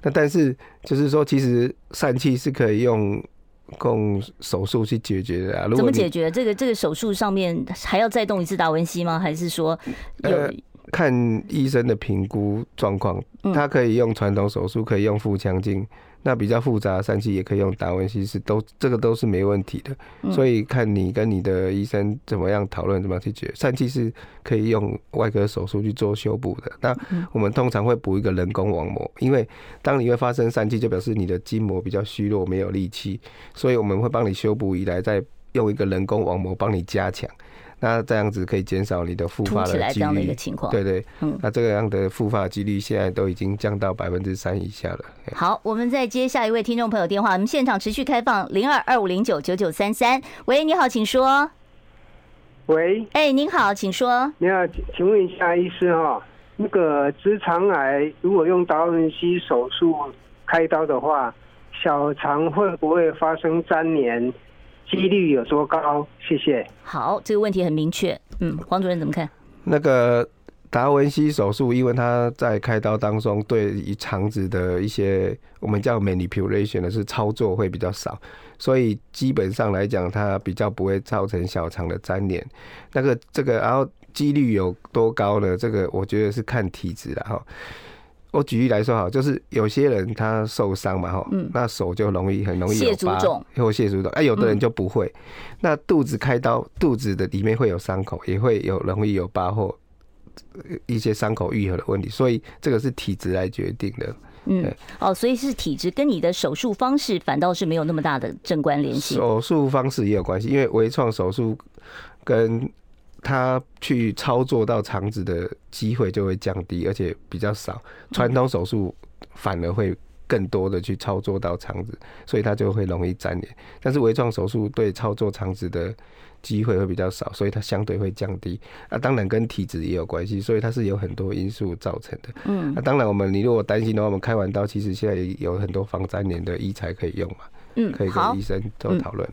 S2: 那但是就是说，其实疝气是可以用用手术去解决的啊。
S1: 怎么解决？这个这个手术上面还要再动一次达文西吗？还是说有？
S2: 呃，看医生的评估状况，他可以用传统手术，可以用腹腔镜。那比较复杂的疝气也可以用达文西，是都这个都是没问题的，所以看你跟你的医生怎么样讨论，怎么样去解决。疝气是可以用外科手术去做修补的。那我们通常会补一个人工网膜，因为当你会发生疝气，就表示你的筋膜比较虚弱，没有力气，所以我们会帮你修补以来，再用一个人工网膜帮你加强。那这样子可以减少你的复发的几率。对对，嗯，那这个样的复发几率现在都已经降到百分之三以下了。
S1: 好，我们再接下一位听众朋友电话，我们现场持续开放零二二五零九九九三三。喂，你好，请说。
S8: 喂，
S1: 哎，您好，请说。
S8: 你好，请问一下医师哈，那个直肠癌如果用达文西手术开刀的话，小肠会不会发生粘连？几率有多高？谢谢。
S1: 好，这个问题很明确。嗯，黄主任怎么看？
S2: 那个达文西手术，因为他在开刀当中对于肠子的一些我们叫 manipulation 的是操作会比较少，所以基本上来讲，它比较不会造成小肠的粘连。那个这个，然后几率有多高呢？这个我觉得是看体质了哈。我举例来说哈，就是有些人他受伤嘛哈，那手就容易很容易有疤或蟹足肿，哎，有的人就不会。那肚子开刀，肚子的里面会有伤口，也会有容易有疤或一些伤口愈合的问题，所以这个是体质来决定的。
S1: 嗯，哦，所以是体质跟你的手术方式反倒是没有那么大的正关联性。
S2: 手术方式也有关系，因为微创手术跟他去操作到肠子的机会就会降低，而且比较少。传统手术反而会更多的去操作到肠子，所以它就会容易粘连。但是微创手术对操作肠子的机会会比较少，所以它相对会降低。啊，当然跟体质也有关系，所以它是有很多因素造成的。嗯，那当然我们你如果担心的话，我们开完刀其实现在也有很多防粘连的医材可以用嘛。嗯，可以跟医生做讨论。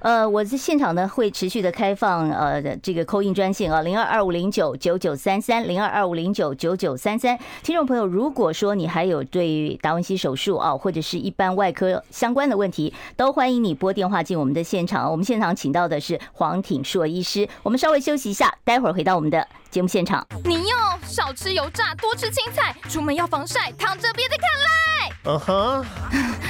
S1: 呃，我在现场呢会持续的开放呃这个 call in 专线啊，零二二五零九九九三三零二二五零九九九三三。听众朋友，如果说你还有对达文西手术啊，或者是一般外科相关的问题，都欢迎你拨电话进我们的现场。我们现场请到的是黄挺硕医师。我们稍微休息一下，待会儿回到我们的节目现场。
S3: 你要少吃油炸，多吃青菜，出门要防晒，躺着别再看赖。嗯哼。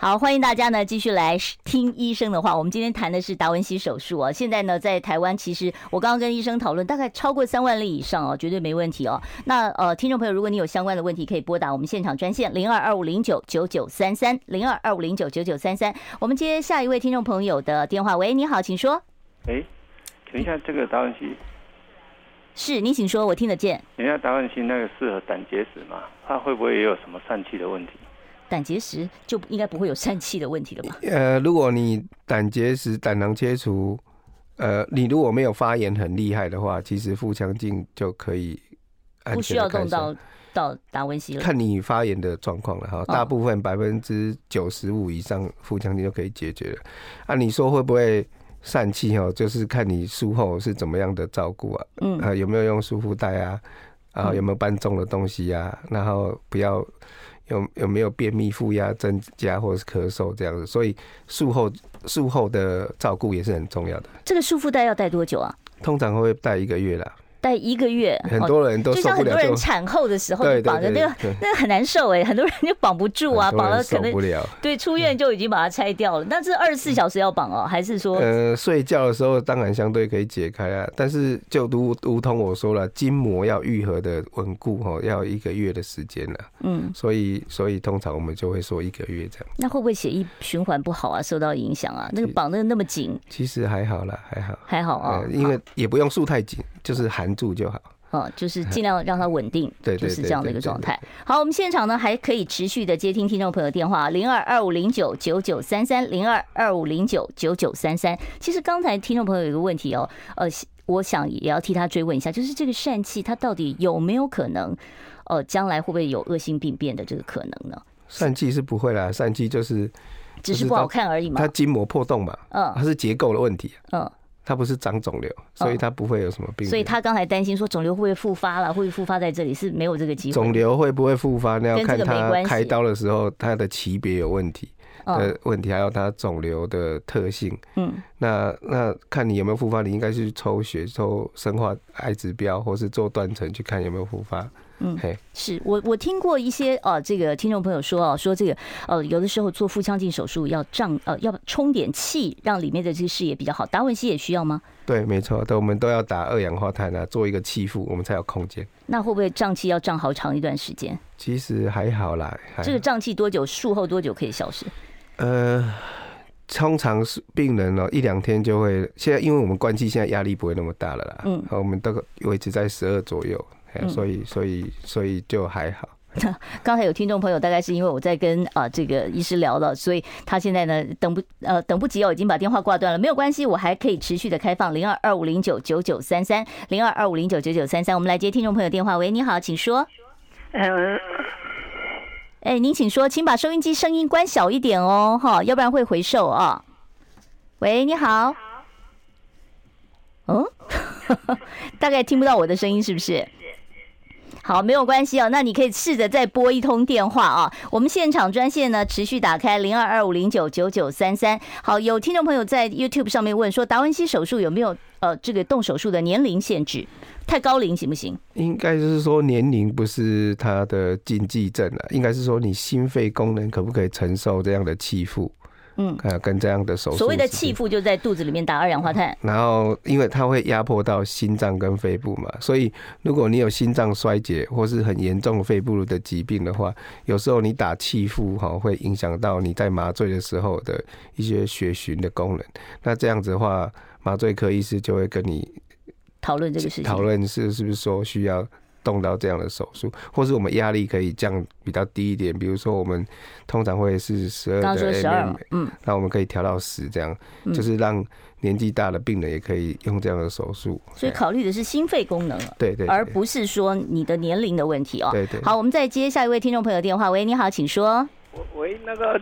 S1: 好，欢迎大家呢继续来听医生的话。我们今天谈的是达文西手术啊。现在呢，在台湾，其实我刚刚跟医生讨论，大概超过三万例以上哦，绝对没问题哦。那呃，听众朋友，如果你有相关的问题，可以拨打我们现场专线零二二五零九九九三三零二二五零九九九三三。我们接下一位听众朋友的电话。喂，你好，请说。
S9: 哎，等一下，这个达文西
S1: 是你，请说，我听得见。
S9: 等一下，达文西那个适合胆结石吗？他会不会也有什么疝气的问题？
S1: 胆结石就应该不会有疝气的问题了吧？
S2: 呃，如果你胆结石、胆囊切除，呃，你如果没有发炎很厉害的话，其实腹腔镜就可以
S1: 不需要动到到达文西了。
S2: 看你发炎的状况了哈，大部分百分之九十五以上腹腔镜就可以解决了。啊，你说会不会疝气哈？就是看你术后是怎么样的照顾啊，嗯，啊，有没有用束缚带啊？啊，有没有搬重的东西啊？然后不要。有有没有便秘、腹压增加或者是咳嗽这样子，所以术后术后的照顾也是很重要的。
S1: 这个束缚带要戴多久啊？
S2: 通常会戴一个月啦。
S1: 待一个月，
S2: 很多人都就
S1: 像很多人产后的时候就绑着那个，那个很难受哎，很多人就绑不住啊，绑了可能对出院就已经把它拆掉了。但是二十四小时要绑哦，还是说？
S2: 呃，睡觉的时候当然相对可以解开啊，但是就如如同我说了，筋膜要愈合的稳固哦，要一个月的时间了。嗯，所以所以通常我们就会说一个月这样。
S1: 那会不会血液循环不好啊？受到影响啊？那个绑的那么紧？
S2: 其实还好啦，还好，
S1: 还好啊，
S2: 因为也不用束太紧。就是含住就好，
S1: 哦，就是 尽量让它稳定，对，就是这样的一个状态。好，我们现场呢还可以持续的接听听众朋友电话，零二二五零九九九三三，零二二五零九九九三三。其实刚才听众朋友有一个问题哦，呃，我想也要替他追问一下，就是这个疝气它到底有没有可能，呃，将来会不会有恶性病变的这个可能呢？
S2: 疝气是不会啦，疝气就是
S1: 只是不好看而已嘛，
S2: 它筋膜破洞嘛，嗯，它是结构的问题，嗯。它不是长肿瘤，所以它不会有什么病。
S1: 所以他刚才担心说肿瘤会不会复发了，会复发在这里是没有这个机会。
S2: 肿瘤会不会复发？那要看他开刀的时候，他的级别有问题的问题，还有他肿瘤的特性。嗯，那那看你有没有复发，你应该去抽血、抽生化癌指标，或是做断层去看有没有复发。嗯，嘿，
S1: 是我我听过一些呃、啊，这个听众朋友说啊，说这个呃，有的时候做腹腔镜手术要胀呃，要充点气，让里面的这个视野比较好。达文西也需要吗？
S2: 对，没错，都我们都要打二氧化碳啊，做一个气腹，我们才有空间。
S1: 那会不会胀气要胀好长一段时间？
S2: 其实还好啦。
S1: 这个胀气多久？术后多久可以消失？
S2: 呃，通常是病人哦，一两天就会。现在因为我们关气，现在压力不会那么大了啦。嗯，好我们都维持在十二左右。所以，所以，所以就还好。
S1: 刚才有听众朋友，大概是因为我在跟啊这个医师聊了，所以他现在呢等不呃等不及哦，已经把电话挂断了。没有关系，我还可以持续的开放零二二五零九九九三三零二二五零九九九三三。我们来接听众朋友电话。喂，你好，请说。呃，哎，您请说，请把收音机声音关小一点哦，哈，要不然会回授啊。喂，你好。嗯，大概听不到我的声音，是不是？好，没有关系哦。那你可以试着再拨一通电话啊。我们现场专线呢持续打开零二二五零九九九三三。好，有听众朋友在 YouTube 上面问说，达文西手术有没有呃这个动手术的年龄限制？太高龄行不行？
S2: 应该是说年龄不是他的禁忌症了，应该是说你心肺功能可不可以承受这样的气负？嗯，跟这样的手术，
S1: 所谓的气腹就在肚子里面打二氧化碳，
S2: 然后因为它会压迫到心脏跟肺部嘛，所以如果你有心脏衰竭或是很严重肺部的疾病的话，有时候你打气腹哈会影响到你在麻醉的时候的一些血循的功能。那这样子的话，麻醉科医师就会跟你
S1: 讨论这个事情，
S2: 讨论是是不是说需要。动到这样的手术，或是我们压力可以降比较低一点，比如说我们通常会是十二的 mm，嗯，那我们可以调到十，这样、嗯、就是让年纪大的病人也可以用这样的手术。
S1: 所以考虑的是心肺功能，
S2: 对，对对，
S1: 而不是说你的年龄的问题哦。
S2: 对，对对。
S1: 好，我们再接下一位听众朋友电话。喂，你好，请说。
S10: 喂，那个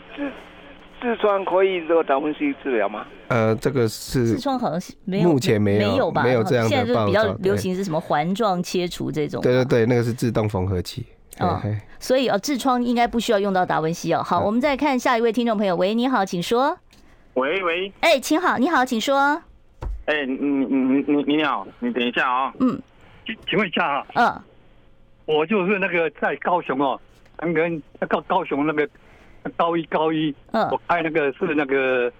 S10: 痔疮可以做达文西治疗吗？
S2: 呃，这个是
S1: 痔疮好像是没有，
S2: 目前没有，
S1: 没有吧？
S2: 没有这样的。
S1: 现在就比较流行是什么环状切除这种？
S2: 对对对，那个是自动缝合器。
S1: 哦，所以哦，痔疮应该不需要用到达文西哦。好，我们再看下一位听众朋友。喂，你好，请说。
S10: 喂喂，
S1: 哎，请好，你好，请说。
S10: 哎，你你你你你好，你等一下啊。嗯，请请问一下啊。嗯，我就是那个在高雄哦，刚刚高高雄那个。高一高一，嗯，我开那个是那个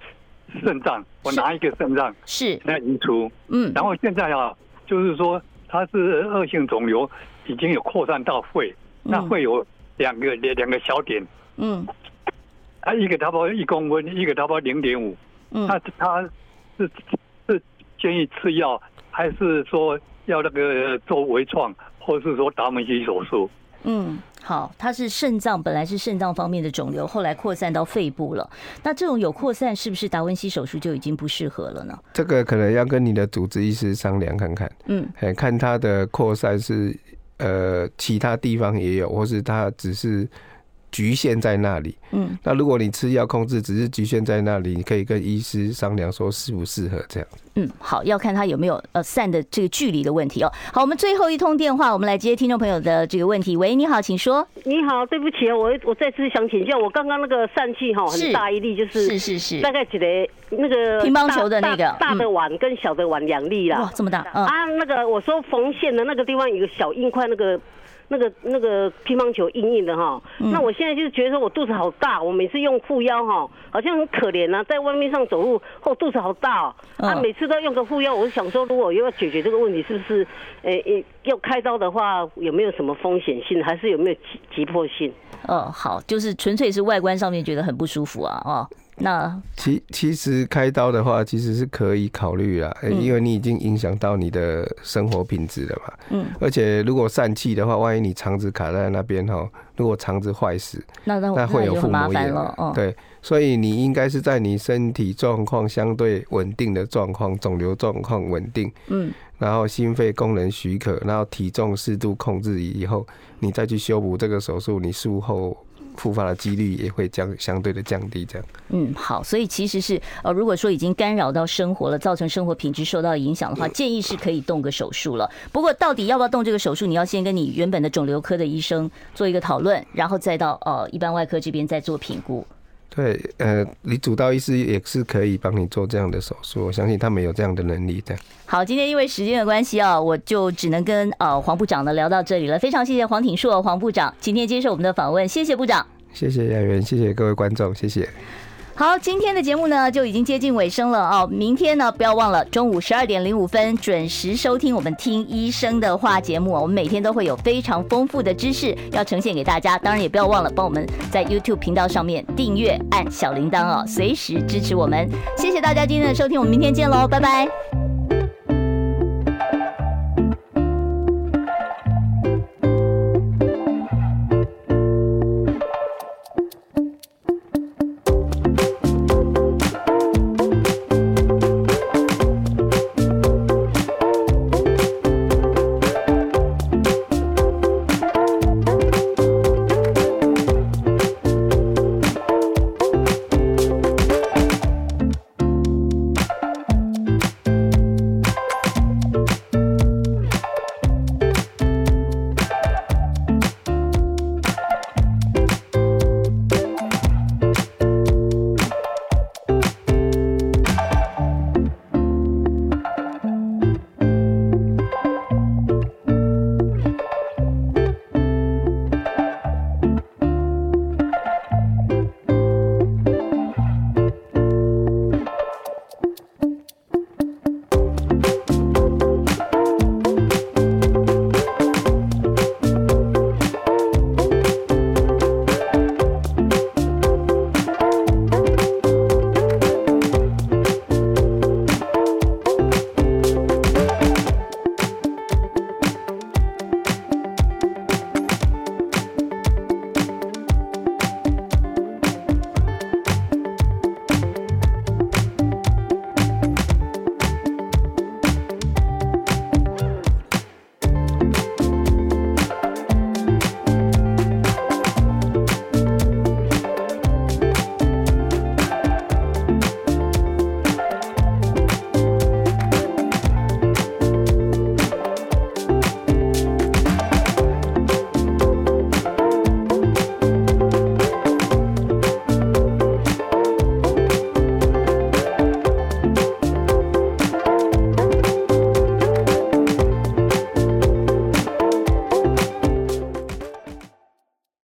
S10: 肾脏，我拿一个肾脏
S1: 是。
S10: 那移除，嗯，然后现在啊，就是说它是恶性肿瘤，已经有扩散到肺，那会有两个两两个小点，嗯，啊，一个差不多一公分，一个差不多零点五，嗯，那他是是建议吃药，还是说要那个做微创，或是说达文西手术？
S1: 嗯。好，它是肾脏，本来是肾脏方面的肿瘤，后来扩散到肺部了。那这种有扩散，是不是达文西手术就已经不适合了呢？
S2: 这个可能要跟你的主治医师商量看看。嗯，看他的扩散是呃其他地方也有，或是他只是局限在那里。嗯，那如果你吃药控制只是局限在那里，你可以跟医师商量说适不适合这样。
S1: 嗯，好，要看他有没有呃散的这个距离的问题哦。好，我们最后一通电话，我们来接听众朋友的这个问题。喂，你好，请说。
S7: 你好，对不起啊，我我再次想请教，我刚刚那个疝气哈很大一粒，就是
S1: 是是是，
S7: 大概几个那个
S1: 乒乓球的那个
S7: 大，大的碗跟小的碗两粒啦。
S1: 哇，这么大。
S7: 嗯、啊，那个我说缝线的那个地方有个小硬块，那个。那个那个乒乓球硬硬的哈，嗯、那我现在就是觉得说我肚子好大，我每次用护腰哈，好像很可怜啊，在外面上走路，后肚子好大哦，啊，每次都用个护腰，我就想说，如果又要解决这个问题，是不是，诶、欸，要开刀的话，有没有什么风险性，还是有没有急急迫性？
S1: 哦，好，就是纯粹是外观上面觉得很不舒服啊，哦。那
S2: 其其实开刀的话，其实是可以考虑啦，因为你已经影响到你的生活品质了嘛。嗯。而且如果疝气的话，万一你肠子卡在那边哈，如果肠子坏死，
S1: 那
S2: 那会有腹膜炎了。哦。对，所以你应该是在你身体状况相对稳定的状况，肿瘤状况稳定。嗯。然后心肺功能许可，然后体重适度控制以后，你再去修补这个手术，你术后。复发的几率也会降，相对的降低，这样。
S1: 嗯，好，所以其实是呃，如果说已经干扰到生活了，造成生活品质受到影响的话，建议是可以动个手术了。不过，到底要不要动这个手术，你要先跟你原本的肿瘤科的医生做一个讨论，然后再到呃一般外科这边再做评估。
S2: 对，呃，你主刀医师也是可以帮你做这样的手术，我相信他们有这样的能力的。
S1: 好，今天因为时间的关系啊，我就只能跟呃黄部长呢聊到这里了。非常谢谢黄挺硕黄部长今天接受我们的访问，谢谢部长，
S2: 谢谢演员，谢谢各位观众，谢谢。
S1: 好，今天的节目呢就已经接近尾声了哦。明天呢，不要忘了中午十二点零五分准时收听我们听医生的话节目。我们每天都会有非常丰富的知识要呈现给大家，当然也不要忘了帮我们在 YouTube 频道上面订阅、按小铃铛哦，随时支持我们。谢谢大家今天的收听，我们明天见喽，拜拜。